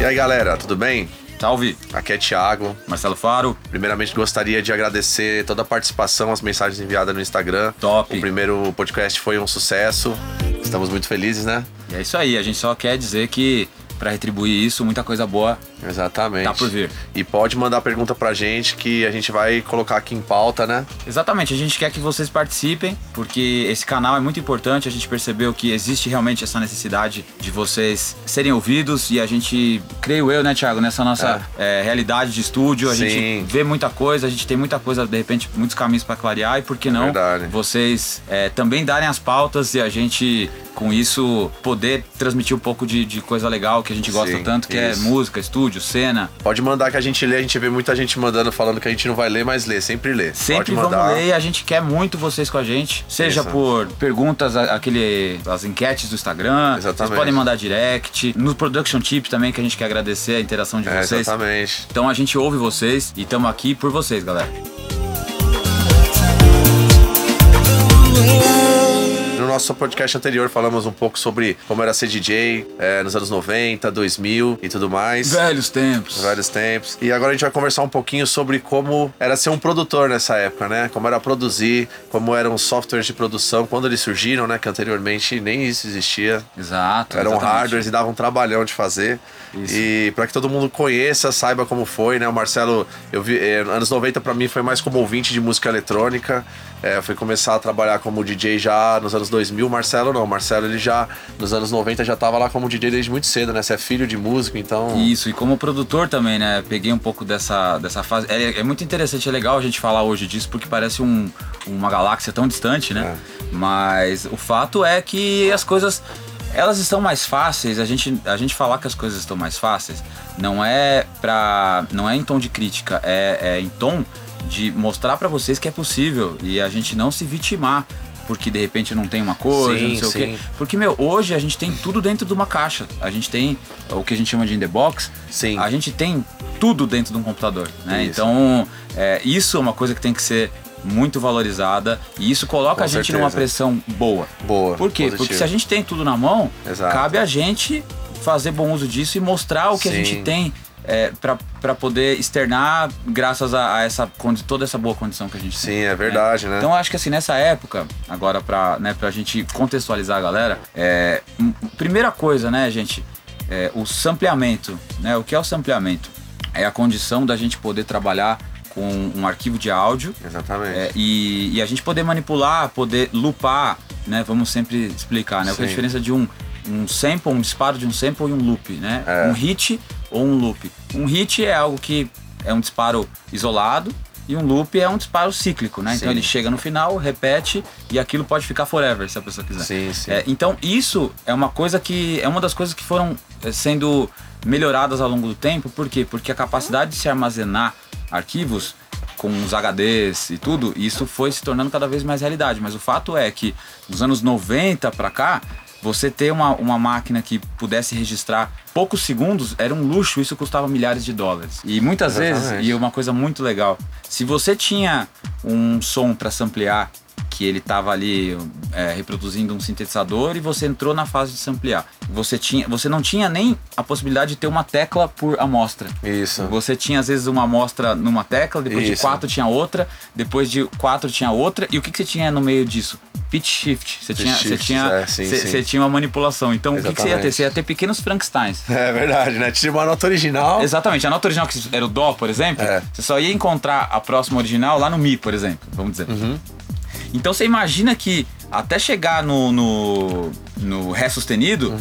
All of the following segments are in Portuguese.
E aí, galera, tudo bem? Salve, Aqui é Thiago. Marcelo Faro. Primeiramente, gostaria de agradecer toda a participação, as mensagens enviadas no Instagram. Top. O primeiro podcast foi um sucesso. Estamos muito felizes, né? E é isso aí, a gente só quer dizer que pra retribuir isso, muita coisa boa Exatamente. tá por vir. E pode mandar pergunta pra gente que a gente vai colocar aqui em pauta, né? Exatamente, a gente quer que vocês participem, porque esse canal é muito importante. A gente percebeu que existe realmente essa necessidade de vocês serem ouvidos e a gente, creio eu, né, Thiago, nessa nossa eh, realidade de estúdio, a Sim. gente vê muita coisa, a gente tem muita coisa, de repente, muitos caminhos pra clarear e por que não Verdade. vocês eh, também darem as pautas e a gente, com isso, poder transmitir um pouco de, de coisa legal que a gente gosta Sim, tanto, que é isso. música, estúdio, cena. Pode mandar que a gente lê, a gente vê muita gente mandando falando que a gente não vai ler, mas lê, sempre lê. Sempre Pode mandar. vamos ler e a gente quer muito vocês com a gente. Seja Isso. por perguntas, aquele, as enquetes do Instagram. Exatamente. Vocês podem mandar direct. No Production Tip também, que a gente quer agradecer a interação de É, vocês. exatamente. Então a gente ouve vocês e estamos aqui por vocês, galera. No nosso podcast anterior falamos um pouco sobre como era ser DJ é, nos anos 90, 2000 e tudo mais. Velhos tempos. Vários tempos. E agora a gente vai conversar um pouquinho sobre como era ser um produtor nessa época, né? Como era produzir, como eram os softwares de produção, quando eles surgiram, né? Que anteriormente nem isso existia. Exato. Eram exatamente. hardwares e davam um trabalhão de fazer. Isso. E para que todo mundo conheça, saiba como foi, né? O Marcelo, eu vi, eh, anos 90 para mim foi mais como ouvinte de música eletrônica. É, eu fui começar a trabalhar como DJ já nos anos 2000. Marcelo não, Marcelo ele já nos anos 90 já tava lá como DJ desde muito cedo, né? Você é filho de músico, então Isso, e como produtor também, né? Peguei um pouco dessa, dessa fase. É, é muito interessante, é legal a gente falar hoje disso, porque parece um- uma galáxia tão distante, né? Mas o fato é que as coisas. Elas estão mais fáceis, a gente, a gente falar que as coisas estão mais fáceis não é pra. não é em tom de crítica, é, é em tom de mostrar pra vocês que é possível e a gente não se vitimar porque de repente não tem uma coisa, Sim, não sei o quê. sim. Porque, meu, hoje a gente tem tudo dentro de uma caixa. A gente tem o que a gente chama de in the box. Sim. A gente tem tudo dentro de um computador, né? Isso. Então, é, isso é uma coisa que tem que ser muito valorizada e isso coloca Com a gente certeza. numa pressão boa. boa. Por quê? positivo. Porque se a gente tem tudo na mão, Exato. cabe a gente fazer bom uso disso e mostrar o que a Sim. gente tem é, para poder externar graças a, a essa toda essa boa condição que a gente tem. Sim, é verdade, né? Então eu acho que assim, nessa época, agora pra, né, pra gente contextualizar a galera, é, primeira coisa, né, gente, é, o sampleamento, né? O que é o sampleamento? É a condição da gente poder trabalhar com um arquivo de áudio Exatamente. é, e, e a gente poder manipular, poder lupar, né? Vamos sempre explicar, né? O que é a Sim. diferença de um, um sample, um disparo de um sample e um loop, né? É. Um hit ou um loop. Um hit é algo que é um disparo isolado e um loop é um disparo cíclico, né? Então Sim. ele chega no final, repete e aquilo pode ficar forever, se a pessoa quiser. Sim, sim. É, então isso é uma coisa que é uma das coisas que foram eh, sendo melhoradas ao longo do tempo. Por quê? Porque a capacidade de se armazenar arquivos com os HDs e tudo, isso foi se tornando cada vez mais realidade. Mas o fato é que dos anos 90 para cá, você ter uma, uma máquina que pudesse registrar poucos segundos era um luxo, isso custava milhares de dólares. E muitas vezes, Exatamente. e uma coisa muito legal, se você tinha um som para samplear que ele estava ali é, reproduzindo um sintetizador e você entrou na fase de samplear. Você, tinha, você não tinha nem a possibilidade de ter uma tecla por amostra. Isso. Você tinha às vezes uma amostra numa tecla, depois de Isso. quatro tinha outra, depois de quatro tinha outra. E o que, que você tinha no meio disso? Pitch shift. Você Pitch tinha, você shift, tinha, é, sim, você, sim. você tinha uma manipulação. Então o que, que você ia ter? Exatamente. Você ia ter pequenos Frankensteins. É verdade, né? Tinha uma nota original. Exatamente, a nota original que era o Dó, por exemplo, É. você só ia encontrar a próxima original lá no Mi, por exemplo, vamos dizer. Uhum. Então você imagina que até chegar no, no, no Ré sustenido,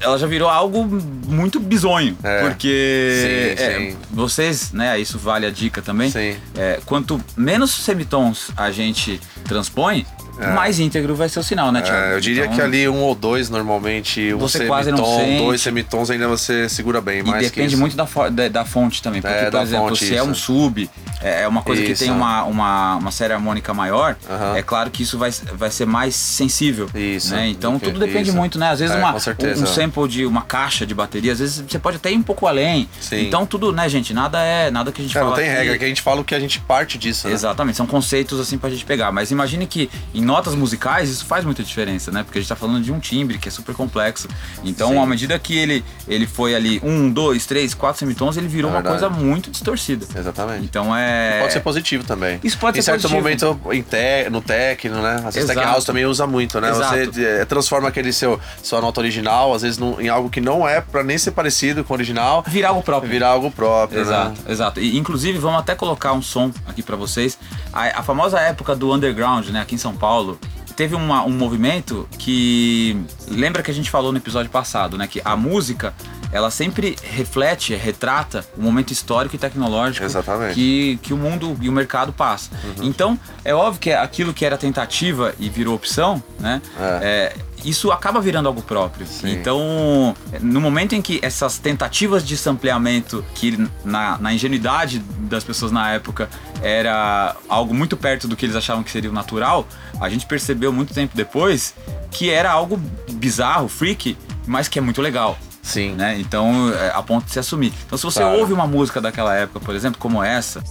ela já virou algo muito bizonho. Uhum. É. Porque Sim, é, sim. vocês, né, isso vale a dica também. Sim. é, quanto menos semitons a gente transpõe, mais íntegro vai ser o sinal, né? É, eu diria Então, que ali um ou dois, normalmente, um Você quase não semitom, sente. dois semitons ainda você segura bem, E que depende isso. muito da, da, da fonte também. Porque, É, por exemplo, fonte, se é um isso. sub é é uma coisa que Isso. tem uma, uma, uma série harmônica maior, Aham. é claro que isso vai, vai ser mais sensível. Isso, Né? Então tudo depende isso. muito, né? Às vezes É, uma, um sample de uma caixa de bateria, às vezes você pode até ir um pouco além. Sim. Então tudo, né, gente? Nada é nada que a gente É, fala não tem regra, que a gente fala o que a gente parte disso, né? Exatamente, são conceitos assim pra gente pegar. Mas imagine que em notas musicais isso faz muita diferença, né? Porque a gente tá falando de um timbre que é super complexo. Então, Sim. à medida que ele, ele foi ali um, dois, três, quatro semitons, ele virou É uma coisa muito distorcida. Exatamente. Então é. Pode ser positivo também. Isso pode em ser certo positivo. momento em te- no techno, né? Às vezes tech house também usa muito, né? Exato. Você eh, transforma aquele seu sua nota original, às vezes em algo que não é pra nem ser parecido com o original, Virar algo próprio. virar algo próprio, Exato, né? exato. E, inclusive, vamos até colocar um som aqui pra vocês. A, a famosa época do underground, né, aqui em São Paulo, teve uma- um movimento que lembra que a gente falou no episódio passado, né, que a música ela sempre reflete, retrata o momento histórico e tecnológico Exatamente. que, que o mundo e o mercado passa. Uhum. Então, é óbvio que aquilo que era tentativa e virou opção, né? É. é, isso acaba virando algo próprio. Sim. Então, no momento em que essas tentativas de sampleamento, que na, na ingenuidade das pessoas na época era algo muito perto do que eles achavam que seria o natural, a gente percebeu muito tempo depois que era algo bizarro, freak, mas que é muito legal. Sim. Né? Então, é, a ponto de se assumir. Então, se você Claro. ouve uma música daquela época, por exemplo, como essa,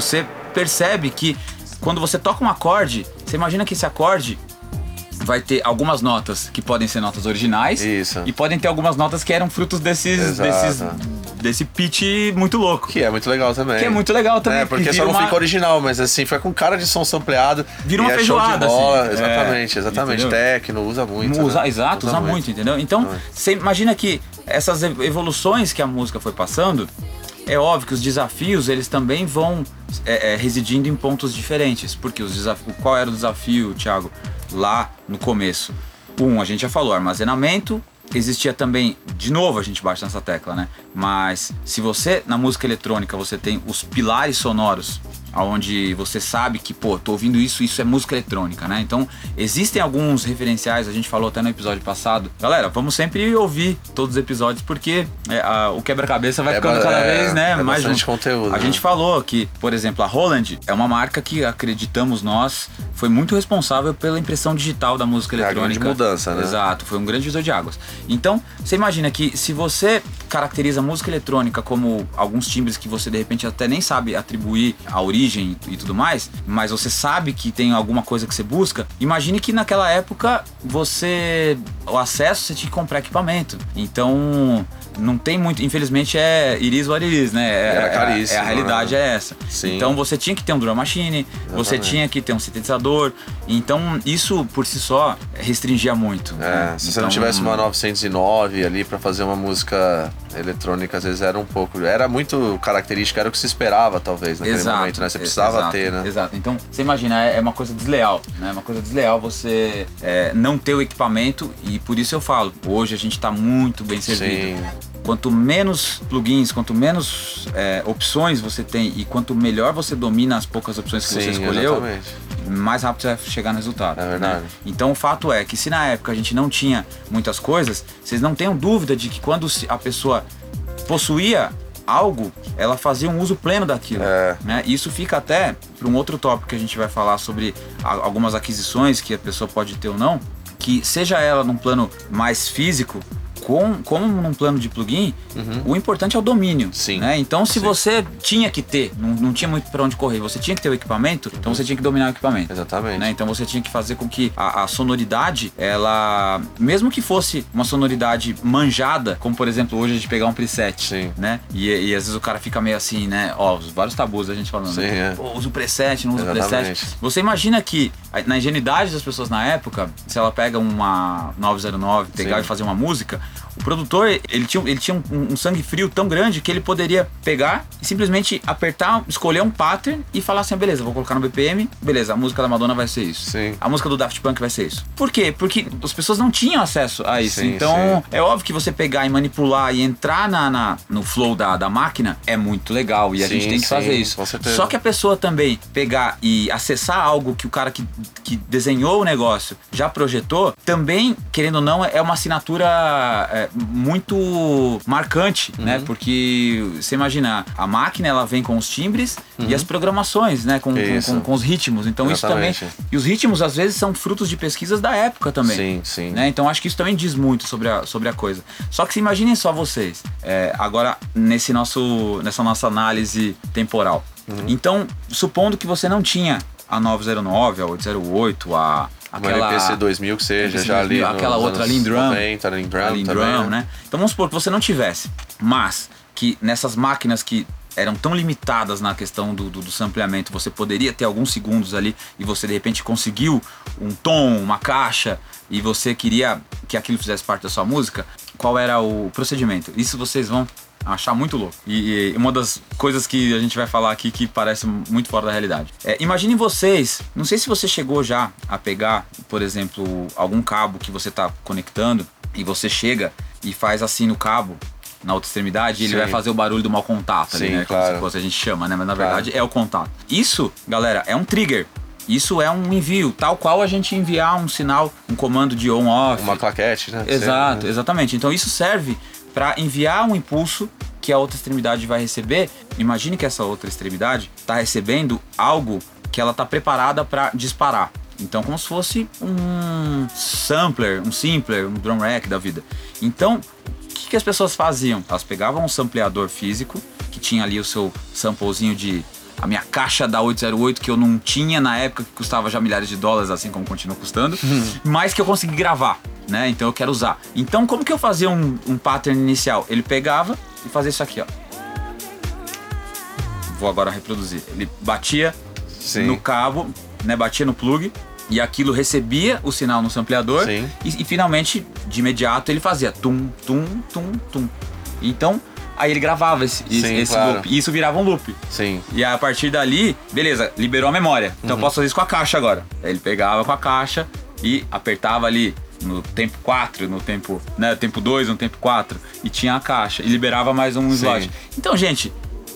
você percebe que quando você toca um acorde, você imagina que esse acorde vai ter algumas notas que podem ser notas originais Isso. e podem ter algumas notas que eram frutos desses, Exato. desses desse pitch muito louco. Que é muito legal também. Que é muito legal também, É, porque só não uma- fica original, mas assim, fica com cara de som sampleado. Vira uma é feijoada, assim. Exatamente, É, exatamente. entendeu? Tecno, usa muito. Usa, né? Exato, usa, muito. entendeu? Então, Muito. você imagina que essas ev- evoluções que a música foi passando, é óbvio que os desafios eles também vão é, é, residindo em pontos diferentes. Porque os desafios, qual era o desafio, Thiago, lá no começo? Um, a gente já falou, armazenamento. Existia também, de novo a gente bate nessa tecla, né? Mas se você, na música eletrônica, você tem os pilares sonoros aonde você sabe que, pô, tô ouvindo isso, isso é música eletrônica, né? Então, existem alguns referenciais, a gente falou até no episódio passado. Galera, vamos sempre ouvir todos os episódios, porque é, a- o quebra-cabeça vai É ficando cada é, vez, né? é mais bastante junto. conteúdo, A né? gente falou que, por exemplo, a Roland é uma marca que acreditamos nós foi muito responsável pela impressão digital da música É a eletrônica. grande mudança, né? Exato, foi um grande divisor de águas. Então, você imagina que se você caracteriza a música eletrônica como alguns timbres que você de repente até nem sabe atribuir a origem e tudo mais, mas você sabe que tem alguma coisa que você busca, imagine que naquela época você o acesso você tinha que comprar equipamento. Então, não tem muito, infelizmente é iris what it is, né? É, Era é- caríssimo, é a realidade né? é essa. Sim. Então você tinha que ter um drum machine, você Exatamente. tinha que ter um sintetizador. Então isso por si só restringia muito. É, né? se você não Então, tivesse uma 909 ali pra fazer uma música eletrônica, às vezes era um pouco. Era muito característica, era o que se esperava, talvez, naquele Exato, momento, né? Você e- precisava exato, ter, né? Exato. Então, você imagina, é é uma coisa desleal, né? É uma coisa desleal você é, não ter o equipamento e por isso eu falo, hoje a gente tá muito bem servido. Sim. Quanto menos plugins, quanto menos é, opções você tem e quanto melhor você domina as poucas opções que você Sim, escolheu, exatamente. mais rápido você vai chegar no resultado. É verdade. né? Então o fato é que se na época a gente não tinha muitas coisas, vocês não tenham dúvida de que quando a pessoa possuía algo, ela fazia um uso pleno daquilo. É. Né? Isso fica até para um outro tópico que a gente vai falar sobre algumas aquisições que a pessoa pode ter ou não, que seja ela num plano mais físico, com, como num plano de plugin, o importante é o domínio. Uhum. Sim. Né? Então, se Sim. você tinha que ter, não, não tinha muito para onde correr, você tinha que ter o equipamento, então você tinha que dominar o equipamento. Exatamente. né? Então você tinha que fazer com que a, a sonoridade, ela, mesmo que fosse uma sonoridade manjada, como por exemplo hoje a gente pegar um preset, Sim. né? E, e às vezes o cara fica meio assim, né? Ó, os vários tabus a gente falando. Sim, né? é. Usa o preset, não usa o preset. Você imagina que na ingenuidade das pessoas na época, se ela pega uma 909, pegar Sim. e fazer uma música, o produtor, ele tinha, ele tinha um, um sangue frio tão grande que ele poderia pegar e simplesmente apertar, escolher um pattern e falar assim, ah, beleza, vou colocar no BPM, beleza, a música da Madonna vai ser isso. Sim. A música do Daft Punk vai ser isso. Por quê? Porque as pessoas não tinham acesso a isso. Sim, então, sim. é óbvio que você pegar e manipular e entrar na, na- no flow da, da máquina é muito legal e a Sim, gente tem que fazer isso. com certeza. Só que a pessoa também pegar e acessar algo que o cara que que desenhou o negócio já projetou, também, querendo ou não, é uma assinatura é, muito marcante, né? Uhum. Porque você imagina, a máquina ela vem com os timbres e as programações, né? Com, com, Uhum. Com- com os ritmos. Então isso também. Exatamente. E os ritmos, às vezes, são frutos de pesquisas da época também. Sim, sim. né? Então acho que isso também diz muito sobre a, sobre a coisa. Só que se imaginem só vocês, é, agora nesse nosso, nessa nossa análise temporal. Uhum. Então, supondo que você não tinha a 909, a 808, a aquela LPC 2000 que seja, já ali 2000, nos aquela outra Lindrum, 90, Lindrum, Lindrum, também, né? Então vamos supor que você não tivesse, mas que nessas máquinas que eram tão limitadas na questão do, do, do sampleamento, você poderia ter alguns segundos ali e você de repente conseguiu um tom, uma caixa e você queria que aquilo fizesse parte da sua música, qual era o procedimento? Isso vocês vão achar muito louco. E, e uma das coisas que a gente vai falar aqui que parece muito fora da realidade. É, imaginem vocês, não sei se você chegou já a pegar, por exemplo, algum cabo que você está conectando e você chega e faz assim no cabo. Na outra extremidade, e ele Sim. vai fazer o barulho do mau contato ali, Sim, né? Como claro. se fosse a gente chama, né? Mas na Claro. verdade é o contato. Isso, galera, é um trigger. Isso é um envio, tal qual a gente enviar um sinal, um comando de on-off. Uma claquete, né? Exato, né? exatamente. Então isso serve para enviar um impulso que a outra extremidade vai receber. Imagine que essa outra extremidade está recebendo algo que ela está preparada para disparar. Então, como se fosse um sampler, um simpler, um drum rack da vida. Então, o que, que as pessoas faziam? Elas pegavam um sampleador físico, que tinha ali o seu samplezinho de a minha caixa da 808 que eu não tinha na época que custava já milhares de dólares, assim como continua custando, mas que eu consegui gravar, né? Então eu quero usar. Então como que eu fazia um, um pattern inicial? Ele pegava e fazia isso aqui, ó. Vou agora reproduzir. Ele batia Sim. no cabo, né? Batia no plug e aquilo recebia o sinal no sampleador e, e finalmente, de imediato, ele fazia tum, tum, tum, tum. Então, aí ele gravava esse, Sim, esse claro. loop. E isso virava um loop. Sim. E a partir dali, beleza, liberou a memória. Então eu posso fazer isso com a caixa agora. Aí ele pegava com a caixa e apertava ali no tempo 4, no tempo, né, tempo 2, no tempo 4 e tinha a caixa e liberava mais um Sim. slot. Então, gente,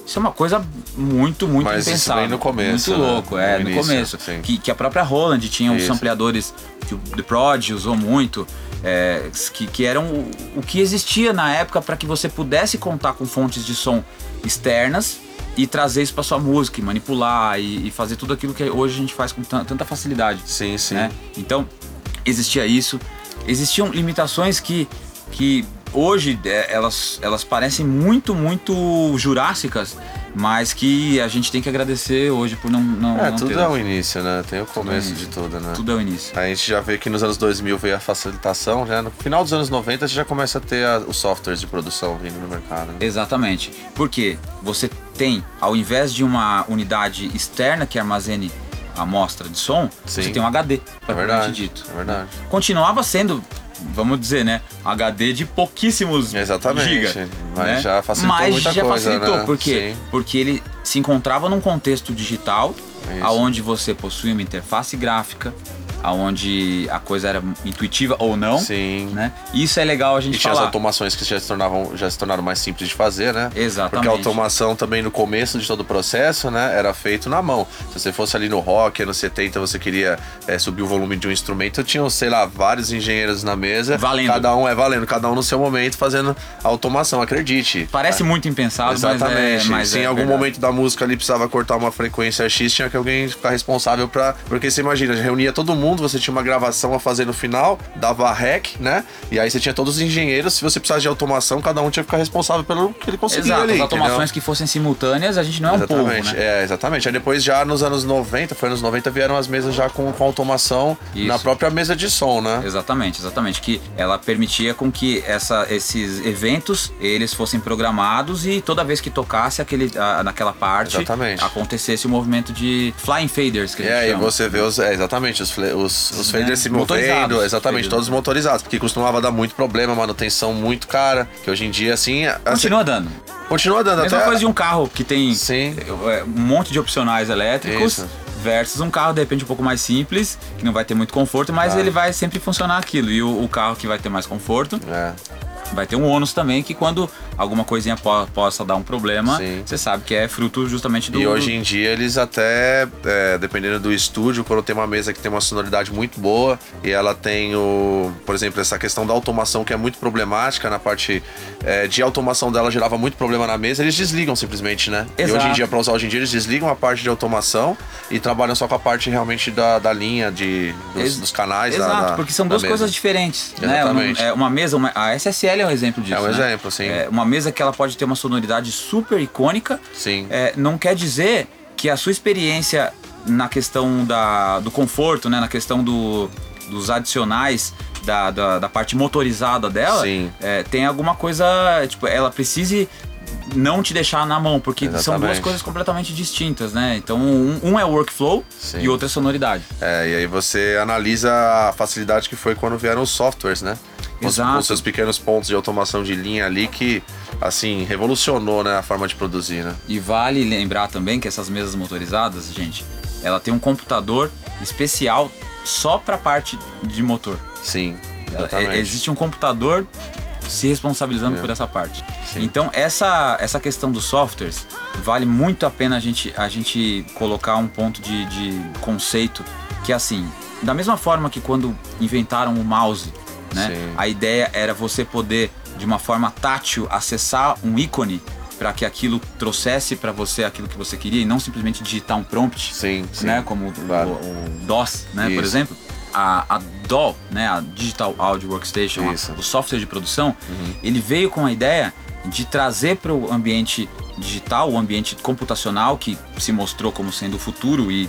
isso é uma coisa muito, muito Mas isso impensável. bem no começo, Muito né? louco, é, No no, início, começo. sim. Que, que a própria Roland tinha uns Isso. sampleadores que o The Prod usou muito, é, que, que eram o, o que existia na época para que você pudesse contar com fontes de som externas e trazer isso para sua música, e manipular e, e fazer tudo aquilo que hoje a gente faz com tan- tanta facilidade. Sim, sim. né? Então, existia isso. Existiam limitações que, que hoje é, elas, elas parecem muito, muito jurássicas, mas que a gente tem que agradecer hoje por não, não, É, não tudo tê-las. é o início, né? Tem o começo início. de tudo, né? Tudo é o início. A gente já vê que nos anos 2000 veio a facilitação, né? No final dos anos 90 você já começa a ter a- os softwares de produção vindo no mercado. Né? Exatamente. Porque você tem, ao invés de uma unidade externa que armazene a amostra de som, Sim. você tem um HD, É propriamente verdade, dito. é verdade. Continuava sendo, vamos dizer, né, HD de pouquíssimos Exatamente, giga, mas né? já facilitou Mas muita já coisa, facilitou, né? por quê? Sim. Porque ele se encontrava num contexto digital, Isso. aonde você possui uma interface gráfica, aonde a coisa era intuitiva ou não, Sim. né? Isso é legal a gente E tinha as falar. automações que já se, tornavam, já se tornaram mais simples de fazer, né? Exatamente. Porque a automação também no começo de todo o processo, né, era feito na mão. Se você fosse ali no rock, anos 70, você queria é, subir o volume de um instrumento, tinham, sei lá, vários engenheiros na mesa. Valendo. Cada um é valendo, cada um no seu momento fazendo a automação, acredite. Parece muito impensado, Exatamente. mas é, mas Se é em algum verdade. momento da música ali precisava cortar uma frequência X, tinha que alguém ficar responsável pra. Porque você imagina, reunia todo mundo, você tinha uma gravação a fazer no final, dava rec, né? E aí você tinha todos os engenheiros. Se você precisasse de automação, cada um tinha que ficar responsável pelo que ele conseguia Exato, ali. as automações entendeu? que fossem simultâneas, a gente não é um povo, Exatamente, né? é, exatamente. Aí depois já nos anos 90, foi anos 90, vieram as mesas já com, com automação Isso. na própria mesa de som, né? Exatamente, exatamente. Que ela permitia com que essa, esses eventos eles fossem programados e toda vez que tocasse aquele, a- naquela parte Exatamente. acontecesse o movimento de flying faders que a E gente aí chama. você vê os. É, exatamente, os, os, os Né? faders se Motorizados. movendo, exatamente, todos motorizados. Que costumava dar muito problema, manutenção muito cara. Que hoje em dia, assim. assim, Continua dando. continua dando Mesma até. coisa de um carro que tem Sim. é, um monte de opcionais elétricos. Isso. Versus um carro, de repente, um pouco mais simples, que não vai ter muito conforto, mas ele vai sempre funcionar aquilo. E o, o carro que vai ter mais conforto, É. vai ter um ônus também que quando alguma coisinha po- possa dar um problema, Sim. você sabe que é fruto justamente do. E hoje em dia eles até, é, dependendo do estúdio, quando tem uma mesa que tem uma sonoridade muito boa e ela tem o, por exemplo, essa questão da automação que é muito problemática na parte é, de automação dela gerava muito problema na mesa, eles desligam simplesmente, né? E Exato. hoje em dia, para usar hoje em dia, eles desligam a parte de automação e trabalham só com a parte realmente da, da linha de, dos, dos canais. da- Exato, da- porque são da duas coisas diferentes. Né? Exatamente. Um- é uma mesa, uma- a SSL é um exemplo disso. É um né? exemplo, sim. É uma mesa que ela pode ter uma sonoridade super icônica. Sim. É, não quer dizer que a sua experiência na questão da, do conforto, né? na questão do, dos adicionais. Da, da, da parte motorizada dela, é, tem alguma coisa. Tipo, ela precise não te deixar na mão, porque são duas Exatamente. coisas completamente distintas, né? Então, um, um é workflow Sim. e outro é sonoridade. É, e aí você analisa a facilidade que foi quando vieram os softwares, né? Os-. Com seus pequenos pontos de automação de linha ali que, assim, revolucionou né, a forma de produzir, né? E vale lembrar também que essas mesas motorizadas, gente, ela tem um computador especial só para parte de motor. Sim, Ela- exatamente. é- existe um computador se responsabilizando É. por essa parte. Sim. Então essa essa questão dos softwares vale muito a pena a gente a gente colocar um ponto de, de conceito que é assim, da mesma forma que quando inventaram o mouse, né? Sim. A ideia era você poder de uma forma tátil acessar um ícone para que aquilo trouxesse para você aquilo que você queria e não simplesmente digitar um prompt Sim, sim. né, como o, Claro. o- o DOS, né, por Isso. exemplo. A, a DAW, né, a Digital Audio Workstation, a- o software de produção, Uhum. ele veio com a ideia de trazer para o ambiente digital, o ambiente computacional que se mostrou como sendo o futuro e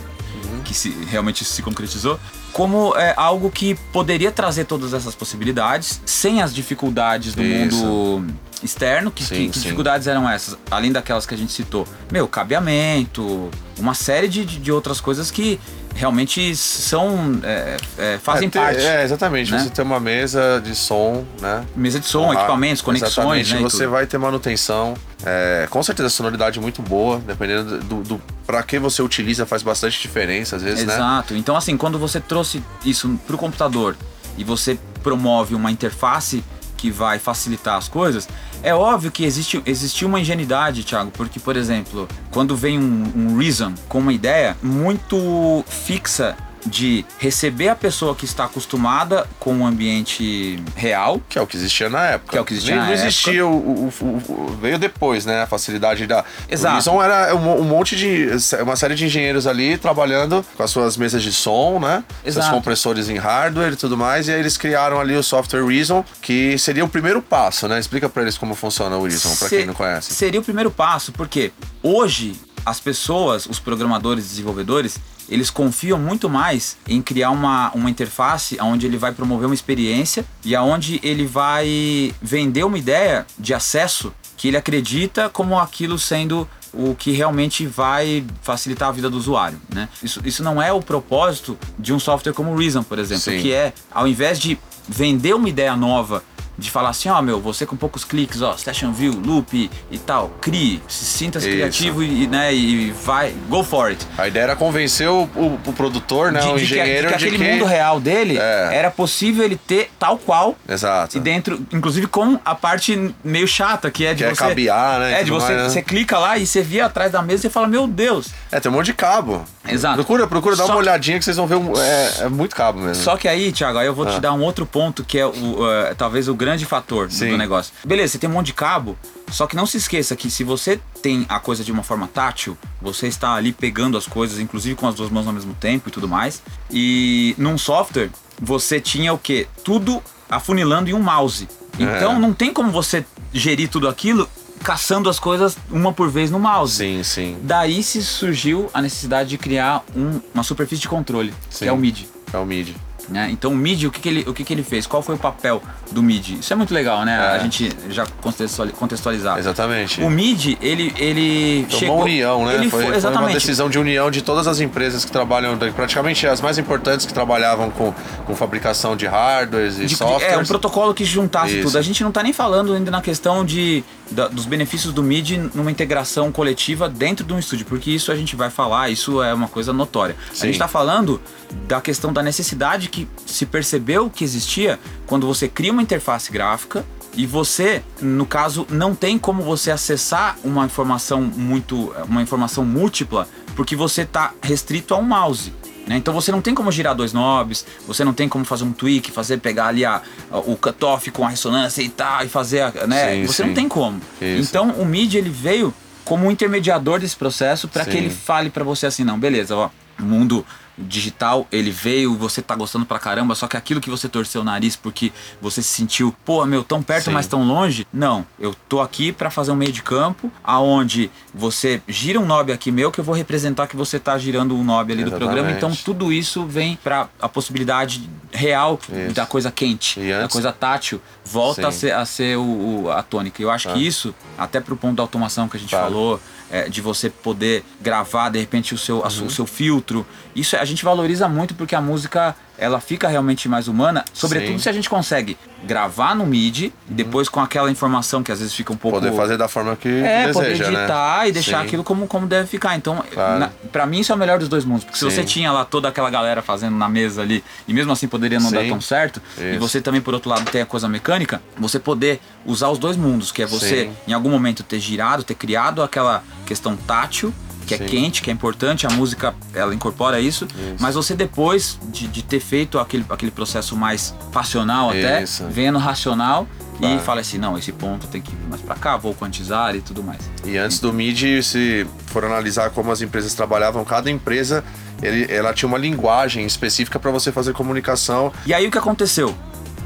Uhum. que se, realmente se concretizou, como é, algo que poderia trazer todas essas possibilidades sem as dificuldades do Isso. mundo externo. Que, Sim, que- que sim. dificuldades eram essas? Além daquelas que a gente citou. Meu, cabeamento, uma série de, de outras coisas que realmente são. é, é, fazem É, ter- parte. É, exatamente. né? Você tem uma mesa de som, né? Mesa de som, Ah, equipamentos, conexões, Exatamente. né? Você vai ter manutenção. É, com certeza, sonoridade muito boa, dependendo do, do para que você utiliza, faz bastante diferença, às vezes, né? Exato. Então, assim, quando você trouxe isso pro computador e você promove uma interface que vai facilitar as coisas, é óbvio que existe, existe uma ingenuidade, Thiago, porque, por exemplo, quando vem um, um Reason com uma ideia muito fixa de receber a pessoa que está acostumada com o ambiente real, Que é o que existia na época. Que é o que existia Nem- na Não existia o, o- o- Veio depois, né? A facilidade da. Exato. O Reason era um, um monte de. Uma série de engenheiros ali trabalhando com as suas mesas de som, né? Seus Exato. compressores em hardware e tudo mais. E aí eles criaram ali o software Reason, que seria o primeiro passo, né? Explica pra eles como funciona o Reason, Se- quem não conhece. Seria o primeiro passo, porque hoje as pessoas, os programadores e desenvolvedores, eles confiam muito mais em criar uma, uma interface onde ele vai promover uma experiência e aonde ele vai vender uma ideia de acesso que ele acredita como aquilo sendo o que realmente vai facilitar a vida do usuário, né? Isso, isso não é o propósito de um software como o Reason, por exemplo, Sim. que é, ao invés de vender uma ideia nova de falar assim, ó, meu, você com poucos cliques, ó, station view, loop e tal, crie, se sinta-se Isso. criativo e, né, e vai, go for it. A ideia era convencer o, o- o produtor, né? de, o de que, engenheiro de que aquele mundo real dele É. era possível ele ter tal qual Exato. e dentro, inclusive com a parte meio chata, que é de Que é você. cabear, né, É, de você, mais, né? você clica lá e você via atrás da mesa e fala, meu Deus. É, tem um monte de cabo. Exato. Procura, procura dar Só uma que- olhadinha que vocês vão ver. é, é muito cabo mesmo. Só que aí, Thiago, aí eu vou Ah. te dar um outro ponto que é o, eh, talvez o grande fator do- Sim. do negócio. Beleza, você tem um monte de cabo, só que não se esqueça que se você tem a coisa de uma forma tátil, você está ali pegando as coisas, inclusive com as duas mãos ao mesmo tempo e tudo mais. E num software, você tinha o quê? Tudo afunilando em um mouse. Então É. não tem como você gerir tudo aquilo caçando as coisas uma por vez no mouse. Sim, sim. Daí se surgiu a necessidade de criar um- uma superfície de controle, Sim. que é o MIDI. É o MIDI. né? Então o MIDI, o que, que ele, o que, que ele fez? Qual foi o papel do MIDI? Isso é muito legal, né? É. A gente já contextuali- contextualizar. Exatamente. O MIDI, ele, ele Foi chegou... uma união, né? Ele foi, foi, foi uma exatamente. decisão de união de todas as empresas que trabalham, praticamente as mais importantes que trabalhavam com, com fabricação de hardwares e De- de- softwares. é, um protocolo que juntasse Isso. tudo. A gente não tá nem falando ainda na questão de, da- dos benefícios do MIDI numa integração coletiva dentro de um estúdio, porque isso a gente vai falar, isso é uma coisa notória. Sim. A gente tá falando da questão da necessidade que se percebeu que existia quando você cria uma interface gráfica E você, no caso, não tem como você acessar uma informação muito. uma informação múltipla, porque você tá restrito a um mouse. né? Então você não tem como girar dois knobs, você não tem como fazer um tweak, fazer pegar ali a, a- o cutoff com a ressonância e tal, e fazer, a, né? Sim, você sim. não tem como. Isso. Então o MIDI ele veio como um intermediador desse processo para que ele fale para você assim, não, beleza, ó, o mundo digital, ele veio, você tá gostando pra caramba, só que aquilo que você torceu o nariz porque você se sentiu, pô, meu, tão perto, Sim. mas tão longe. Não, eu tô aqui pra fazer um meio de campo, aonde você gira um knob aqui meu que eu vou representar que você tá girando um knob ali do Exatamente. programa. Então tudo isso vem pra a possibilidade real Isso. da coisa quente, E da antes- coisa tátil, volta a Sim. ser, a, ser o, o- a tônica. Eu acho que isso, até pro ponto da automação que a gente Tá. falou, é, de você poder gravar de repente o seu, Uhum. o seu filtro. Isso a gente valoriza muito porque a música ela fica realmente mais humana, sobretudo Sim. Uhum. se a gente consegue gravar no MIDI e depois com aquela informação que às vezes fica um pouco Poder fazer da forma que é, deseja, poder né? editar e deixar Sim. aquilo como, como deve ficar. Então, Claro. na, pra mim, isso é o melhor dos dois mundos. Porque se Sim. você tinha lá toda aquela galera fazendo na mesa ali, e mesmo assim poderia não dar tão certo, e Isso. você também, por outro lado, tem a coisa mecânica, você poder usar os dois mundos, que é você, em algum momento, ter girado, ter criado aquela questão tátil, que é Sim. quente, que é importante, a música ela incorpora isso, mas você depois de, de ter feito aquele, aquele processo mais passional até, Isso. vendo racional e Claro. fala assim, não, esse ponto tem que ir mais pra cá, vou quantizar e tudo mais. E antes do MIDI, se for analisar como as empresas trabalhavam, cada empresa ele, ela tinha uma linguagem específica para você fazer comunicação. E aí o que aconteceu?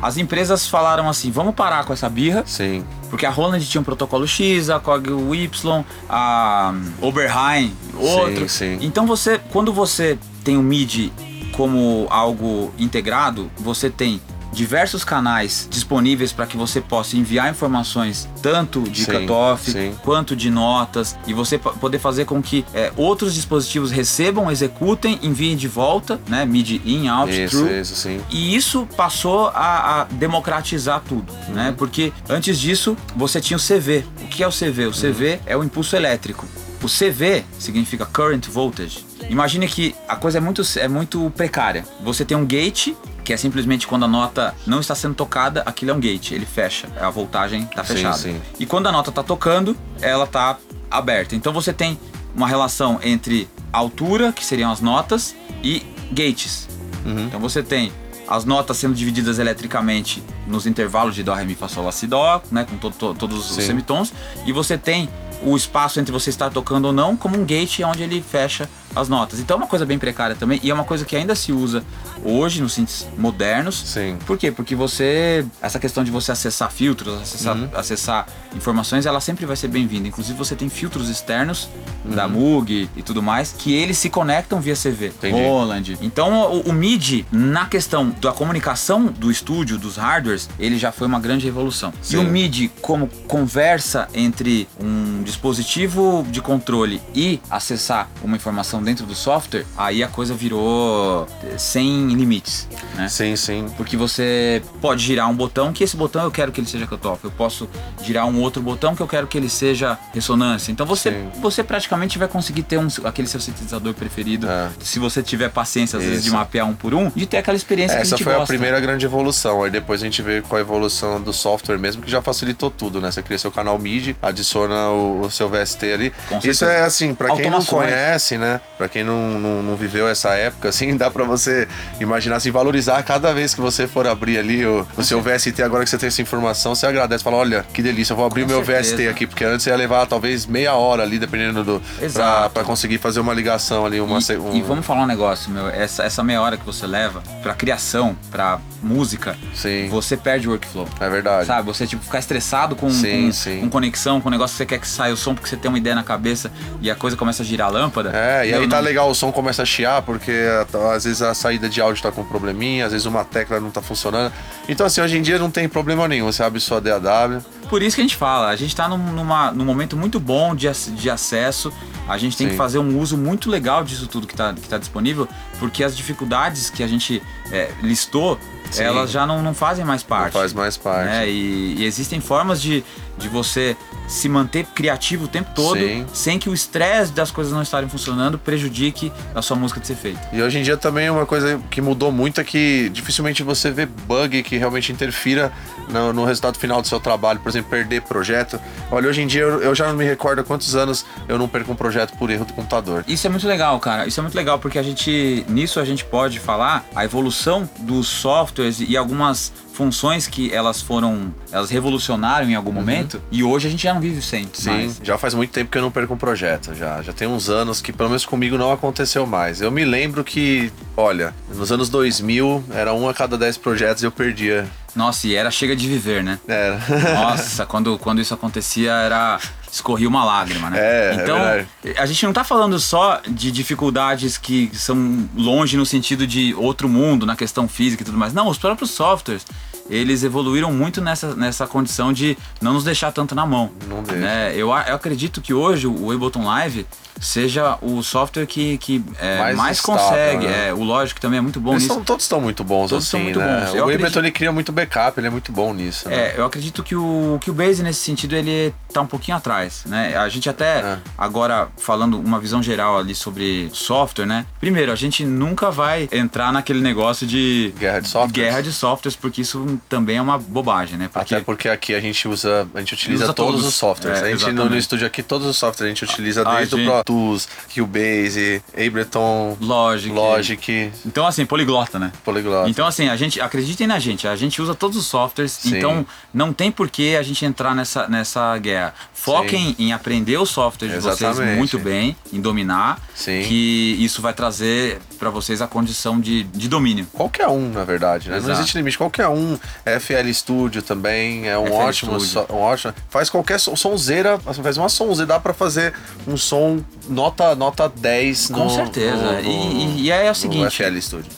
As empresas falaram assim, vamos parar com essa birra, Sim, porque a Roland tinha um protocolo X, a COG Y, a Oberheim, outro. sim. Então você, quando você tem o MIDI como algo integrado, você tem diversos canais disponíveis para que você possa enviar informações tanto de Sim, cutoff sim. quanto de notas e você po- poder fazer com que é, outros dispositivos recebam, executem, enviem de volta, né, MIDI in, out, isso, through. isso, sim. E isso passou a, a democratizar tudo, né? Porque antes disso você tinha o CV. O que é o CV? O CV é o impulso elétrico. O CV significa Current Voltage. Imagine que a coisa é muito, é muito precária. Você tem um gate, que é simplesmente quando a nota não está sendo tocada, aquilo é um gate, ele fecha, a voltagem está Sim, fechada. sim. E quando a nota está tocando, ela está aberta. Então você tem uma relação entre altura, que seriam as notas, e gates. Uhum. Então você tem as notas sendo divididas eletricamente nos intervalos de Dó, Ré, Mi, Fá, Sol, Lá, Si, Dó, né, com to- to- todos os Sim. semitons, e você tem o espaço entre você estar tocando ou não como um gate onde ele fecha as notas. Então é uma coisa bem precária também e é uma coisa que ainda se usa hoje nos synths modernos. Sim. Por quê? Porque você essa questão de você acessar filtros, acessar, Uhum. acessar informações, ela sempre vai ser bem-vinda. Inclusive você tem filtros externos Uhum. da Moog e tudo mais que eles se conectam via CV. Entendi. Roland. Então o, o MIDI na questão da comunicação do estúdio, dos hardwares, ele já foi uma grande revolução. E Sim. o MIDI como conversa entre um dispositivo de controle e acessar uma informação dentro do software, aí a coisa virou eh, sem limites, né? Sim, sim. Porque você pode girar um botão que esse botão eu quero que ele seja cutoff. Eu posso girar um outro botão que eu quero que ele seja ressonância. Então você, Sim. você praticamente vai conseguir ter um, aquele seu sintetizador preferido. É. Se você tiver paciência, às vezes, de Isso. mapear um por um, de ter aquela experiência que a Essa foi a gosta. primeira grande evolução. Aí depois a gente vê com a evolução do software mesmo, que já facilitou tudo, né? Você cria seu canal MIDI, adiciona o, o seu VST ali. Isso é assim, pra quem não conhece, né? Pra quem não, não, não viveu essa época, assim, dá pra você imaginar, assim, valorizar cada vez que você for abrir ali o, o seu VST, agora que você tem essa informação, você agradece, fala, olha, que delícia, eu vou abrir o Com meu certeza. VST aqui, porque antes ia levar talvez meia hora ali, dependendo do... Exato. pra conseguir fazer uma ligação ali, uma... E, um- e vamos falar um negócio, meu. Essa, essa meia hora que você leva pra criação, pra música, Sim, você perde o workflow. é verdade. Sabe, você tipo ficar estressado com, Sim, com, sim. com conexão, com negócio que você quer que saia o som porque você tem uma ideia na cabeça e a coisa começa a girar a lâmpada. É, e Meu, aí tá não- legal, o som começa a chiar, porque tá, às vezes a saída de áudio tá com probleminha, às vezes uma tecla não tá funcionando. Então, assim, hoje em dia não tem problema nenhum. Você abre sua DAW. Por isso que a gente fala, a gente tá num, numa, num momento muito bom de, de acesso, a gente tem Sim. que fazer um uso muito legal disso tudo que tá, que tá disponível, porque as dificuldades que a gente é, listou, Sim. elas já não, não fazem mais Não parte. faz mais parte. né? E, e existem formas de, de você se manter criativo o tempo todo, Sim. sem que o estresse das coisas não estarem funcionando prejudique a sua música de ser feita. E hoje em dia também uma coisa que mudou muito é que dificilmente você vê bug que realmente interfira no, no resultado final do seu trabalho, por exemplo, perder projeto. Olha, hoje em dia eu, eu já não me recordo há quantos anos eu não perco um projeto por erro do computador. Isso é muito legal, cara. Isso é muito legal porque a gente nisso a gente pode falar a evolução dos softwares e algumas funções que elas foram, elas revolucionaram em algum momento e hoje a gente já não vive sem. Uhum. Sim, mais. já faz muito tempo que eu não perco um projeto, já. Já tem uns anos que, pelo menos comigo, não aconteceu mais. Eu me lembro que, olha, nos anos 2000, era um a cada dez projetos e eu perdia. Nossa, e era chega de viver, né? Era. Nossa, quando, quando isso acontecia era escorria uma lágrima, né? É, é então, verdade. a gente não tá falando só de dificuldades que são longe no sentido de outro mundo, na questão física e tudo mais. Não, os próprios softwares, eles evoluíram muito nessa, nessa condição de não nos deixar tanto na mão. Não deixa. né? eu, eu acredito que hoje o Ableton Live seja o software que, que é, Mais mais, estável, consegue. né? É, o Logic também é muito bom Eles nisso. são, todos estão muito bons Todos assim, muito né? bons. Eu O acredito- Ableton ele cria muito backup, ele é muito bom nisso. né? É, eu acredito que o, que o Base, nesse sentido, ele tá um pouquinho atrás, né? A gente até, É. agora, falando uma visão geral ali sobre software, né? Primeiro, a gente nunca vai entrar naquele negócio de... Guerra de softwares. Guerra de softwares, porque isso também é uma bobagem, né? Porque Até porque aqui a gente usa, a gente utiliza Usa todos, todos. os softwares. É, a gente no, no estúdio aqui, todos os softwares a gente utiliza A desde gente- o Pro Tools, Cubase, Ableton, Logic. Logic, Então, assim, poliglota, né? Polyglot. Então, assim, a gente, acreditem na gente, a gente usa todos os softwares, Sim. então não tem por que a gente entrar nessa, nessa guerra. Foquem em aprender o software de vocês Exatamente. muito bem, em dominar, Sim. que isso vai trazer pra vocês a condição de, de domínio. Qualquer um, na verdade, né? Não Exato. existe limite. Qualquer um. FL Studio também é um FL ótimo, so- um ótimo. Faz qualquer sonzeira, faz uma sonzeira, dá pra fazer um som nota nota 10 Com no, certeza. no- E- no- e, e é o seguinte,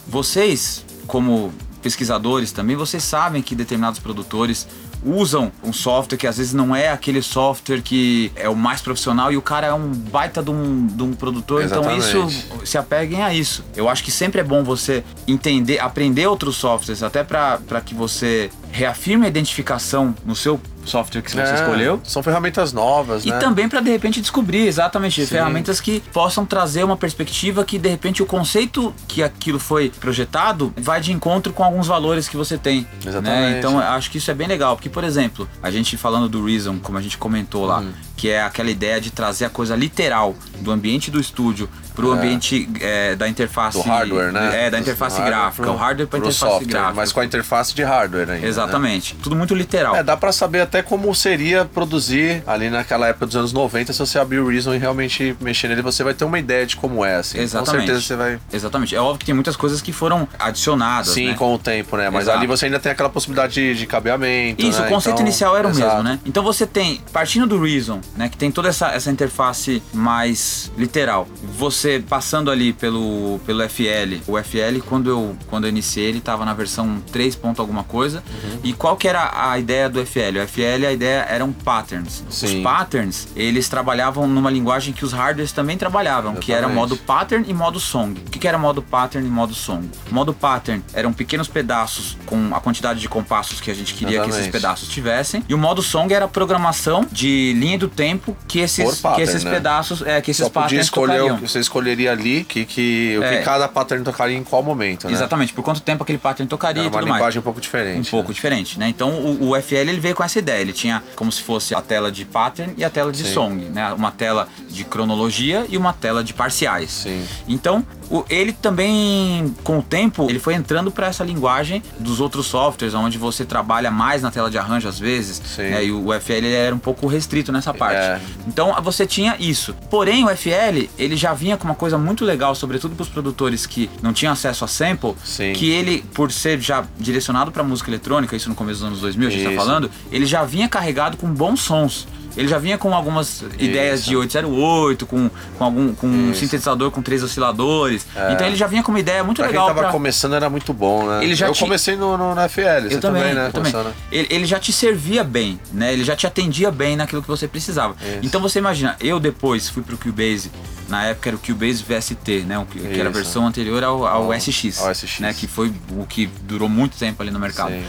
vocês, como pesquisadores também, vocês sabem que determinados produtores usam um software que às vezes não é aquele software que é o mais profissional e o cara é um baita de um, de um produtor, então Exatamente. isso se apeguem a isso. Eu acho que sempre é bom você entender, aprender outros softwares, até para que você reafirme a identificação no seu software que você É, escolheu. São ferramentas novas, E né? também para de repente descobrir exatamente Sim. ferramentas que possam trazer uma perspectiva que de repente o conceito que aquilo foi projetado vai de encontro com alguns valores que você tem. Exatamente. Né? Então acho que isso é bem legal, porque por exemplo, a gente falando do Reason, como a gente comentou lá, Uhum. Que é aquela ideia de trazer a coisa literal do ambiente do estúdio pro ambiente é, da interface do hardware, né? É, da interface hardware gráfica, pro- o hardware para interface software, gráfica. Mas com a interface de hardware ainda. né? Exatamente. Tudo muito literal. É, dá pra saber até como seria produzir ali naquela época dos anos 90, se você abrir o Reason e realmente mexer nele, você vai ter uma ideia de como é, assim. Exatamente. Com certeza você vai. Exatamente. É óbvio que tem muitas coisas que foram adicionadas. Sim, né? com o tempo, né? Mas Exato. ali você ainda tem aquela possibilidade de, de cabeamento. Isso, né? o conceito Então, inicial era o exato. mesmo, né? Então você tem, partindo do Reason, né, que tem toda essa, essa interface mais literal, você passando ali pelo, pelo FL. O FL, quando eu, quando eu iniciei, ele estava na versão 3 ponto alguma coisa. Uhum. E qual que era a ideia do FL? O FL, a ideia eram patterns. Sim. Os patterns, eles trabalhavam numa linguagem que os hardwares também trabalhavam, que era Exatamente. modo pattern e modo song. O que, que era modo pattern e modo song? Modo pattern eram pequenos pedaços com a quantidade de compassos que a gente queria que esses Exatamente. pedaços tivessem. E o modo song era a programação de linha do tempo que esses, pattern, que esses né? pedaços, é, que esses Só patterns escolher o tocariam. você escolheria ali, que, que, o É. que cada pattern tocaria em qual momento, né? Exatamente, por quanto tempo aquele pattern tocaria Era e uma tudo mais. linguagem um pouco diferente. Um pouco diferente, né? Então o, o FL ele veio com essa ideia. Ele tinha como se fosse a tela de pattern e a tela de Sim. song, né? Uma tela de cronologia e uma tela de parciais. Sim. Então o- ele também, com o tempo, ele foi entrando para essa linguagem dos outros softwares, onde você trabalha mais na tela de arranjo às vezes. Né? E o FL era um pouco restrito nessa parte. É. Então você tinha isso. Porém, o FL ele já vinha com uma coisa muito legal, sobretudo para os produtores que não tinham acesso a sample, Sim. que ele, por ser já direcionado para música eletrônica, isso no começo dos anos 2000, a gente Isso. tá falando, ele já vinha carregado com bons sons. Ele já vinha com algumas ideias de 808, com, com algum com um Isso. sintetizador com três osciladores. Então ele já vinha com uma ideia muito Pra quem legal tava pra... começando era muito bom, né? Ele já eu te- comecei no, no, na FL, você Eu também, né? eu também. Ele, ele já te servia bem, né? Ele já te atendia bem naquilo que você precisava. Isso. Então você imagina, eu depois fui pro Cubase Na época era o Cubase VST, né? O que, era a versão anterior ao, ao Ao- SX, ao SX. né? Que foi o que durou muito tempo ali no mercado. Sim.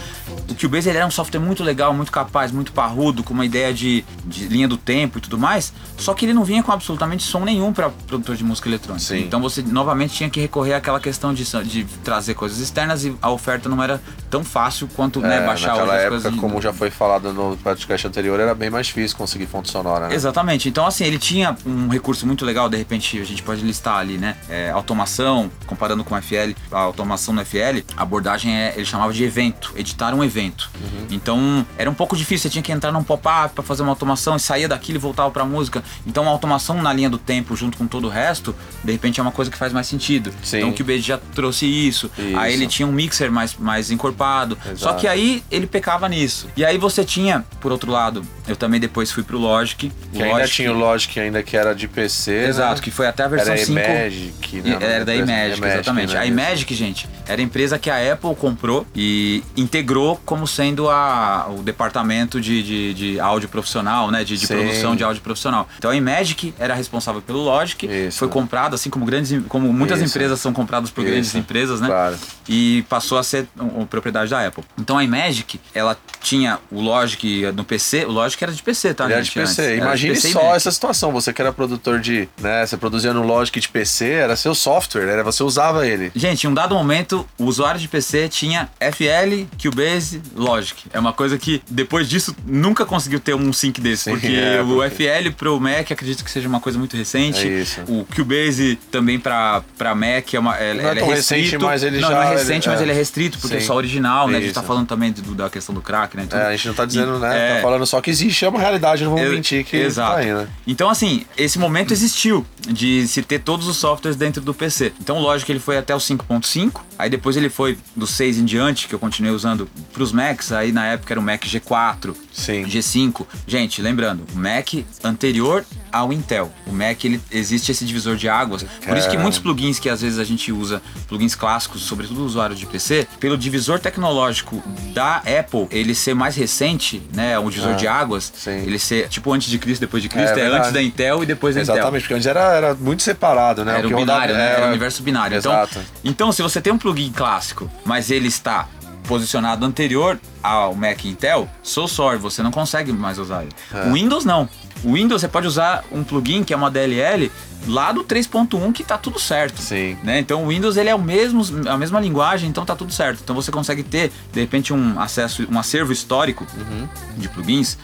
O Cubase ele era um software muito legal, muito capaz, muito parrudo, com uma ideia de, de linha do tempo e tudo mais. Só que ele não vinha com absolutamente som nenhum para produtor de música eletrônica. Sim. Então você novamente tinha que recorrer àquela questão de, de trazer coisas externas e a oferta não era tão fácil quanto né, É, baixar naquela hoje as época, coisas. como já foi falado no podcast anterior, era bem mais difícil conseguir fonte sonora, né? Exatamente. Então, assim, ele tinha um recurso muito legal, de repente a gente pode listar ali, né? É, automação, comparando com o FL, a automação no FL, a abordagem é, ele chamava de evento, editar um evento. Então, era um pouco difícil, você tinha que entrar num pop-up pra fazer uma automação e saía daquilo e voltava pra música. Então, a automação na linha do tempo, junto com todo o resto, de repente é uma coisa que faz mais sentido. Sim. Então, o Cubase já trouxe isso. Isso. Aí ele tinha um mixer mais, mais encorpado. Só Exato. que aí ele pecava nisso. E aí você tinha, por outro lado, eu também depois fui pro Logic. Que ainda tinha o Logic ainda que era de PC, Exato, né? Que foi até a versão Era 5. Imagic, né? Era da Imagic, exatamente. né? A Imagic, gente, era a empresa que a Apple comprou e integrou como sendo a, o departamento de, de, de áudio profissional, né? De, de produção de áudio profissional. Então a Imagic era responsável pelo Logic, Isso. foi comprada, assim como grandes, como muitas Isso. empresas são compradas por grandes Isso. empresas, né? Claro. E passou a ser um, um, propriedade da Apple. Então a Imagic, ela tinha o Logic no PC, o Logic era de PC, tá, Ele era gente? de PC. antes. Era de Imagine PC só essa situação. Você que era produtor de. né? Você produzia no Logic de PC, era seu software, era, você usava ele. Gente, em um dado momento, o usuário de PC tinha FL, Cubase, Logic. É uma coisa que, depois disso, nunca conseguiu ter um sync desse. Sim, porque é, o porque- FL pro Mac, acredito que seja uma coisa muito recente. É isso. O Cubase também pra, pra Mac é uma. É, Não é ele tão restrito. recente, mas ele não, já- Não é ele- recente, mas é. ele é restrito, porque é Sim. só original, né? A gente tá Isso. falando também do- da questão do crack, né? e. É, a gente não tá dizendo, né? É. Tá falando só que existe, é uma realidade, não vamos mentir que Exato. tá aí, né? Então, assim, esse momento existiu de se ter todos os softwares dentro do PC. Então, lógico que ele foi até o 5.5, aí depois ele foi do 6 em diante, que eu continuei usando pros Macs, aí na época era o Mac G4, Sim. G5. Gente, lembrando, o Mac anterior ao Intel. O Mac, ele existe esse divisor de águas. Por isso que muitos plugins que às vezes a gente usa, plugins clássicos, sobretudo usuário de PC, pelo divisor tecnológico da Apple, ele ser mais recente, né, o divisor Ah, de águas, sim. ele ser tipo antes de Cristo, depois de Cristo, É é, antes da Intel e depois da Intel. Exatamente, porque antes era, era muito separado, né? Era o rodava- binário, né? Era o universo binário. Exato. Então, então, se você tem um plugin clássico, mas ele está posicionado anterior ao Mac Intel, so sorry, você não consegue mais usar ele. É. O Windows não. O Windows você pode usar um plugin que é uma DLL lá do 3.1 que tá tudo certo. Sim. Né? Então o Windows ele é o mesmo, a mesma linguagem, então tá tudo certo. Então você consegue ter, de repente, um acesso, um acervo histórico Uhum. de plugins.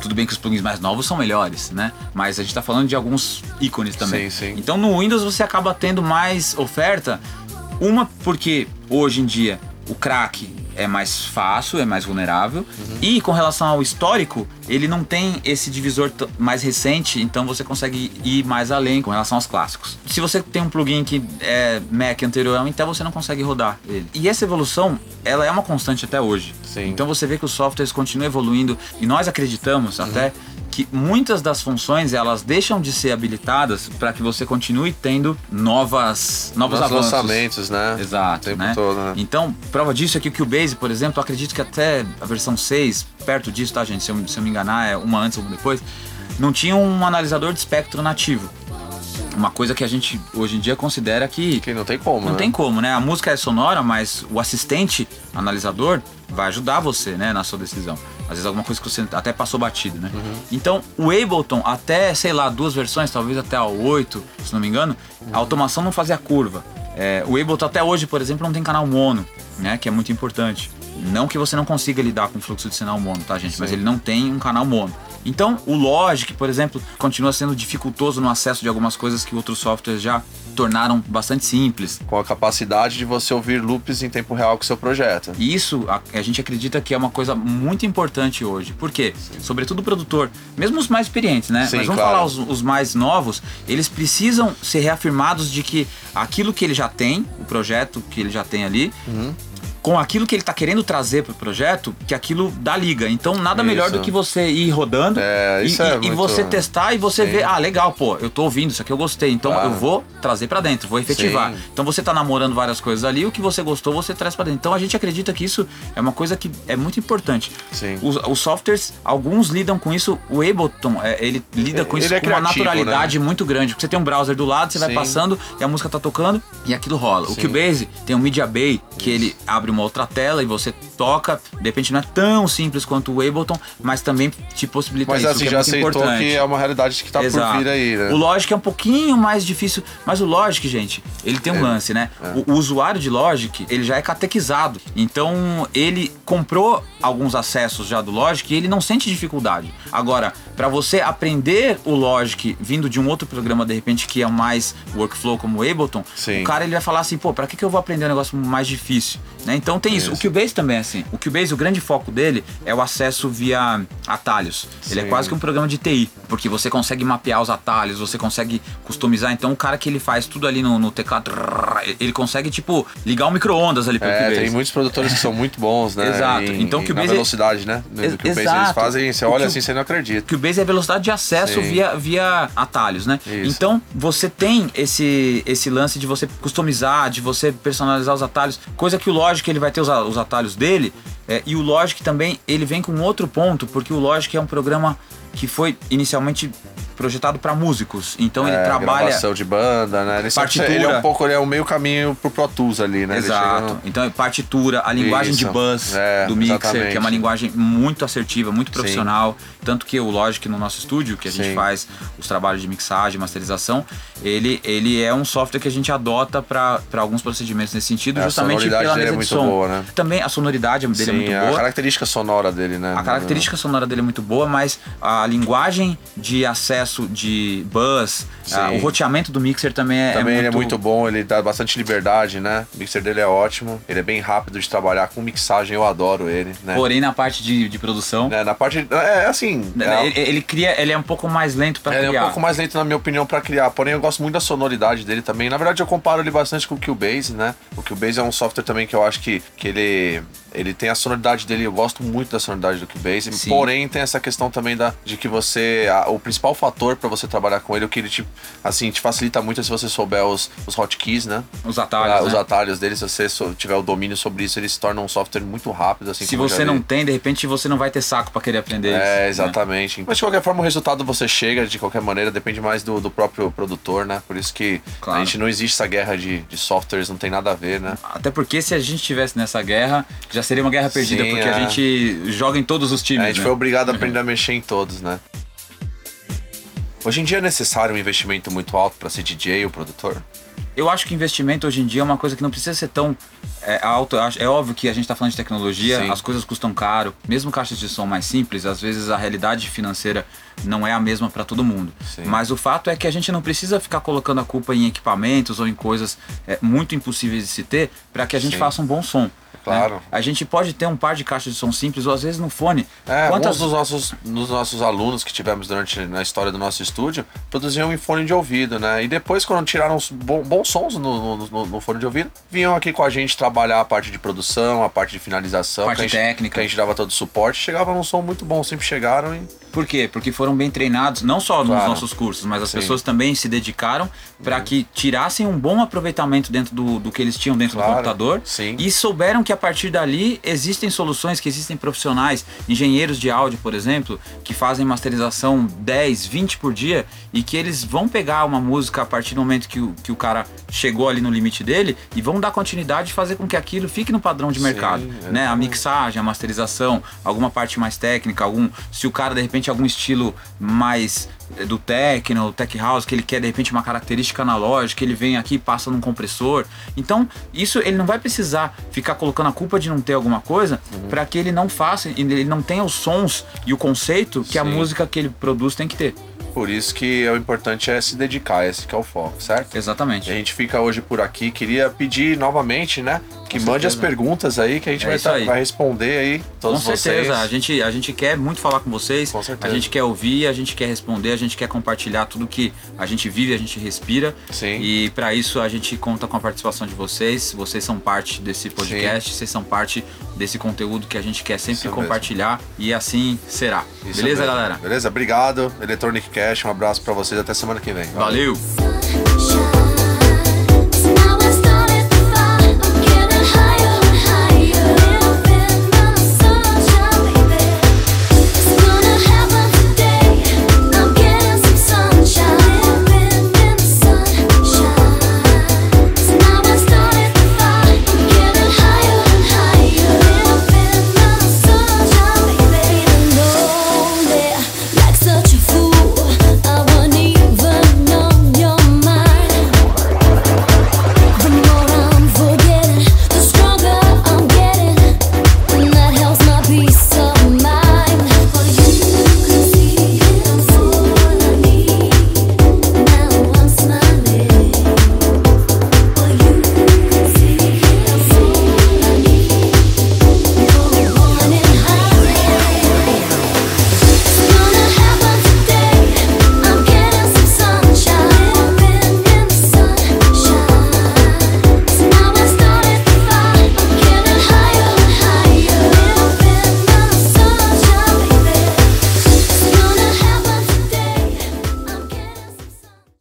Tudo bem que os plugins mais novos são melhores, né? Mas a gente tá falando de alguns ícones também. Sim, sim. Então no Windows você acaba tendo mais oferta. Uma porque hoje em dia o crack é mais fácil, é mais vulnerável. Uhum. E com relação ao histórico, ele não tem esse divisor mais recente, então você consegue ir mais além com relação aos clássicos. Se você tem um plugin que é Mac anterior ao Intel, você não consegue rodar ele. E essa evolução, ela é uma constante até hoje. Sim. Então você vê que os softwares continuam evoluindo e nós acreditamos até que muitas das funções elas deixam de ser habilitadas para que você continue tendo novas novos Nos avanços. lançamentos, né? Exato, O tempo né? todo, né? Então, prova disso é que o Cubase, por exemplo, eu acredito que até a versão 6, perto disso, tá, gente? Se eu, se eu me enganar, é uma antes ou uma depois, não tinha um analisador de espectro nativo. Uma coisa que a gente hoje em dia considera que Que não tem como, não né? tem como, né? A música é sonora, mas o assistente analisador vai ajudar você, né, na sua decisão. Às vezes alguma coisa que você até passou batido, né? Uhum. Então, o Ableton, até, sei lá, duas versões, talvez até a 8, se não me engano, a automação não fazia curva. É, o Ableton até hoje, por exemplo, não tem canal mono, né? Que é muito importante. Não que você não consiga lidar com o fluxo de sinal mono, tá, gente? Mas Sim. ele não tem um canal mono. Então, o Logic, por exemplo, continua sendo dificultoso no acesso de algumas coisas que outros softwares já tornaram bastante simples. Com a capacidade de você ouvir loops em tempo real com o seu projeto. E isso a, a gente acredita que é uma coisa muito importante hoje. Por quê? Sobretudo o produtor, mesmo os mais experientes, né? Sim, Mas vamos claro. falar os, os mais novos, eles precisam ser reafirmados de que aquilo que ele já tem, o projeto que ele já tem ali, Uhum. Com aquilo que ele tá querendo trazer pro projeto, que aquilo dá liga. Então, nada melhor Isso. do que você ir rodando É, e, é e- muito- você testar e você Sim. ver, ah, legal, pô, eu tô ouvindo isso aqui, eu gostei. Então, eu vou trazer pra dentro, vou efetivar. Sim. Então, você tá namorando várias coisas ali, o que você gostou, você traz pra dentro. Então, a gente acredita que isso é uma coisa que é muito importante. Sim. Os, os softwares, alguns lidam com isso. O Ableton, é, ele lida com Ele isso é com uma criativo, naturalidade muito grande. Porque você tem um browser do lado, você vai Sim. passando e a música tá tocando e aquilo rola. O. Cubase tem um Media Bay, que ele abre uma outra tela e você toca. De repente não é tão simples quanto o Ableton, mas também te possibilita Mas isso, assim, que é já aceitou importante. que é uma realidade que tá Exato. por vir aí, né? O Logic é um pouquinho mais difícil, mas o Logic, gente, ele tem um lance, né? O, o usuário de Logic, ele já é catequizado. Então, ele comprou alguns acessos já do Logic e ele não sente dificuldade. Agora, para você aprender o Logic vindo de um outro programa, de repente, que é mais workflow como o Ableton, Sim. o cara ele vai falar assim, pô, pra que, que eu vou aprender um negócio mais difícil? Né? Então tem isso. Isso. O Cubase também é assim. O Cubase, o grande foco dele é o acesso via atalhos. Ele é Sim. quase que um programa de TI, porque você consegue mapear os atalhos, você consegue customizar. Então o cara que ele faz tudo ali no, no teclado, ele consegue, tipo, ligar um micro-ondas ali pelo É, Cubase. tem muitos produtores que são muito bons, né? Exato. Em, Então, o na Cubase- velocidade, né? Do que o Cubase eles fazem, você O olha o- assim, você não acredita. Cubase é velocidade de acesso Sim. via, via atalhos, né? Isso. Então você tem esse, esse lance de você customizar, de você personalizar os atalhos, coisa que o Logic ele vai ter os, os atalhos dele, é, e o Logic também ele vem com outro ponto, porque o Logic é um programa que foi inicialmente projetado para músicos, então ele É, trabalha gravação de banda, né? Ele, sempre- partitura. ele é um pouco, ele é um meio caminho pro Pro Tools ali, né? Ele Exato. no- Então é partitura, a linguagem de Isso. buzz É, do mixer, exatamente. que é uma linguagem muito assertiva, muito profissional. Tanto que o Logic no nosso estúdio, que a gente Sim. faz os trabalhos de mixagem, masterização, ele, ele é um software que a gente adota para alguns procedimentos nesse sentido, É, a justamente pela dele é mesa de muito som. boa, né? Também a sonoridade dele é Sim, muito a boa. característica sonora dele, né? A característica sonora dele é muito boa, mas a linguagem de acesso de buzz, a- o roteamento do mixer também é, Também é ele é muito muito bom, ele dá bastante liberdade, né? O mixer dele é ótimo, ele é bem rápido de trabalhar com mixagem, eu adoro ele, né? Porém, na parte de, de produção, Né, Na parte. É assim. é- ele, ele cria, ele é um pouco mais lento para Ele é criar. um pouco mais lento, na minha opinião, pra criar. Porém, eu gosto muito da sonoridade dele também. Na verdade, eu comparo ele bastante com o Cubase, né? O Cubase é um software também que eu acho que, que ele, ele tem a sonoridade dele. Eu gosto muito da sonoridade do Cubase. Sim. Porém, tem essa questão também da, de que você. a- o principal fator pra você trabalhar com ele, o que ele te, assim, te facilita muito é se você souber os, os hotkeys, né? Os atalhos, Ah, né? Os atalhos dele, se você tiver o domínio sobre isso, ele se torna um software muito rápido. Assim, Se você não tem, de repente você não vai ter saco pra querer aprender isso. É, né? exatamente. Mas de qualquer forma, o resultado você chega de qualquer maneira, depende mais do, do próprio produtor, né? Por isso que Claro. a gente não existe essa guerra de, de softwares, não tem nada a ver, né? Até porque se a gente estivesse nessa guerra, já seria uma guerra perdida, Sim, porque a é. gente joga em todos os times. a gente né? foi obrigado a aprender a mexer em todos, né? Hoje em dia é necessário um investimento muito alto para ser DJ ou produtor? Eu acho que investimento hoje em dia é uma coisa que não precisa ser tão é, alto. É óbvio que a gente está falando de tecnologia, Sim. as coisas custam caro. Mesmo caixas de som mais simples, às vezes a realidade financeira não é a mesma para todo mundo. Sim. Mas o fato é que a gente não precisa ficar colocando a culpa em equipamentos ou em coisas é, muito impossíveis de se ter para que a gente Sim. faça um bom som. Claro. né? A gente pode ter um par de caixas de som simples ou às vezes no fone. É, Quantas dos nossos, dos nossos alunos que tivemos durante na história do nosso estúdio produziam em fone de ouvido, né? E depois, quando tiraram os bom- bons sons no, no- no- no fone de ouvido, vinham aqui com a gente trabalhar a parte de produção, a parte de finalização, Parte a gente, técnica. que a gente dava todo o suporte, chegava num som muito bom, sempre chegaram e Por quê? Porque foram bem treinados, não só nos Claro. nossos cursos, mas as Sim. Pessoas também se dedicaram para que tirassem um bom aproveitamento dentro do, do que eles tinham dentro Claro. do computador Sim. e souberam que a partir dali existem soluções, que existem profissionais, engenheiros de áudio, por exemplo, que fazem masterização 10, 20 por dia e que eles vão pegar uma música a partir do momento que o, que o cara chegou ali no limite dele e vão dar continuidade e fazer com que aquilo fique no padrão de Sim, mercado, né? A mixagem, a masterização, alguma parte mais técnica, algum se o cara de repente algum estilo mais eh, do techno, tech house, que ele quer de repente uma característica analógica, ele vem aqui e passa num compressor. Então, isso ele não vai precisar ficar colocando a culpa de não ter alguma coisa Uhum. para que ele não faça, ele não tenha os sons e o conceito que a Sim. música que ele produz tem que ter. por isso que o importante é se dedicar, esse que é o foco, certo? E a Exatamente. gente fica hoje por aqui. Queria pedir novamente, né? Que mande as perguntas aí que a gente É vai, tá- aí. vai responder aí, todos Com certeza, vocês. a gente, a gente quer muito falar com vocês, Com certeza. a gente quer ouvir, a gente quer responder, a gente quer compartilhar tudo que a gente vive, a gente respira. Sim. E para isso a gente conta com a participação de vocês. Vocês são parte desse podcast, vocês são parte desse conteúdo que a gente quer sempre Isso mesmo. compartilhar e assim será. Isso Beleza, mesmo. galera? Beleza? Obrigado. Electronic Cash, um abraço pra vocês. Até semana que vem. Valeu.